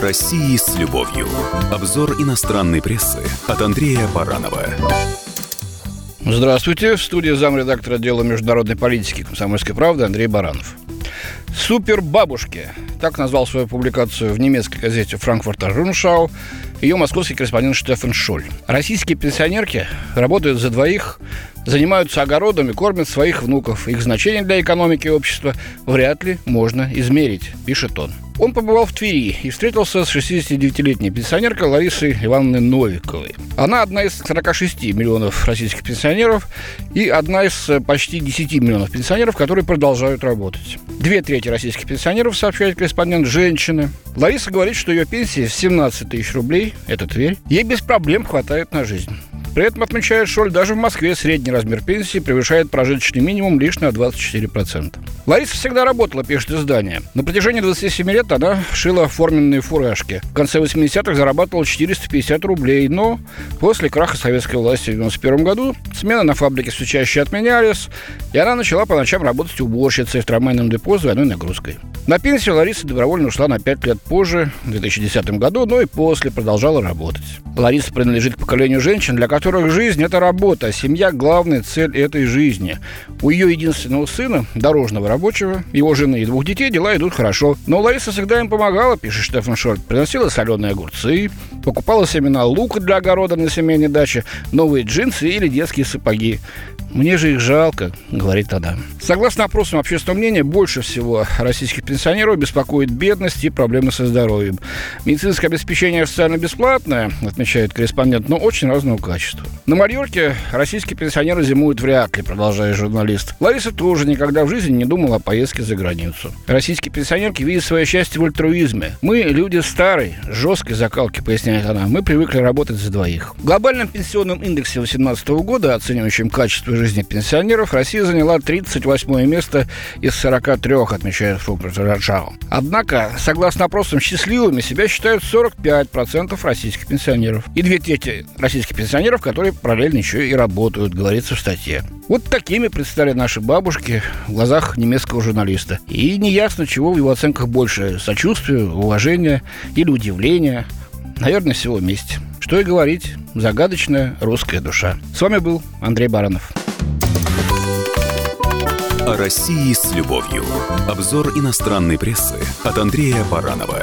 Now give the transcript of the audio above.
России с любовью. Обзор иностранной прессы от Андрея Баранова. Здравствуйте. В студии замредактора отдела международной политики «Комсомольской правды» Андрей Баранов. Супер бабушки. Так назвал свою публикацию в немецкой газете «Франкфуртер Руншау» ее московский корреспондент Штефан Шоль. Российские пенсионерки работают за двоих, занимаются огородом и кормят своих внуков. Их значение для экономики и общества вряд ли можно измерить, пишет он. Он побывал в Твери и встретился с 69-летней пенсионеркой Ларисой Ивановной Новиковой. Она одна из 46 миллионов российских пенсионеров и одна из почти 10 миллионов пенсионеров, которые продолжают работать. Две трети российских пенсионеров, сообщает корреспондент, женщины. Лариса говорит, что ее пенсия в 17 тысяч рублей, это Тверь, ей без проблем хватает на жизнь. При этом, отмечает Шоль, даже в Москве средний размер пенсии превышает прожиточный минимум лишь на 24%. Лариса всегда работала, пишет издание. На протяжении 27 лет она шила форменные фуражки. В конце 80-х зарабатывала 450 рублей, но после краха советской власти в 91 году смены на фабрике все чаще отменялись, и она начала по ночам работать уборщицей в трамвайном депо с двойной нагрузкой. На пенсию Лариса добровольно ушла на 5 лет позже, в 2010 году, но и после продолжала работать. Лариса принадлежит к поколению женщин, для которых жизнь – это работа, а семья – главная цель этой жизни. У ее единственного сына, дорожного рабочего, его жены и двух детей дела идут хорошо. Но Лариса всегда им помогала, пишет Штефан Шольт. Приносила соленые огурцы, покупала семена лука для огорода на семейной даче, новые джинсы или детские сапоги. Мне же их жалко, говорит она. Согласно опросам общественного мнения, больше всего российских пенсионеров беспокоит бедность и проблемы со здоровьем. Медицинское обеспечение официально бесплатное, отмечает корреспондент, но очень разного качества. На Мальорке российские пенсионеры зимуют вряд ли, продолжает журналист. Лариса тоже никогда в жизни не думала о поездке за границу. Российские пенсионерки видят свое счастье в альтруизме. Мы люди старой, жесткой закалки, поясняет она. Мы привыкли работать за двоих. В глобальном пенсионном индексе 2018 года, оценивающем качество жизни пенсионеров Россия заняла 38 место из 43, отмечает Фукрат Раджао. Однако, согласно опросам, счастливыми себя считают 45% российских пенсионеров. И две трети российских пенсионеров, которые параллельно еще и работают, говорится в статье. Вот такими предстали наши бабушки в глазах немецкого журналиста. И неясно, чего в его оценках больше – сочувствия, уважения или удивления. Наверное, всего вместе. Что и говорить, загадочная русская душа. С вами был Андрей Баранов. О России с любовью. Обзор иностранной прессы от Андрея Баранова.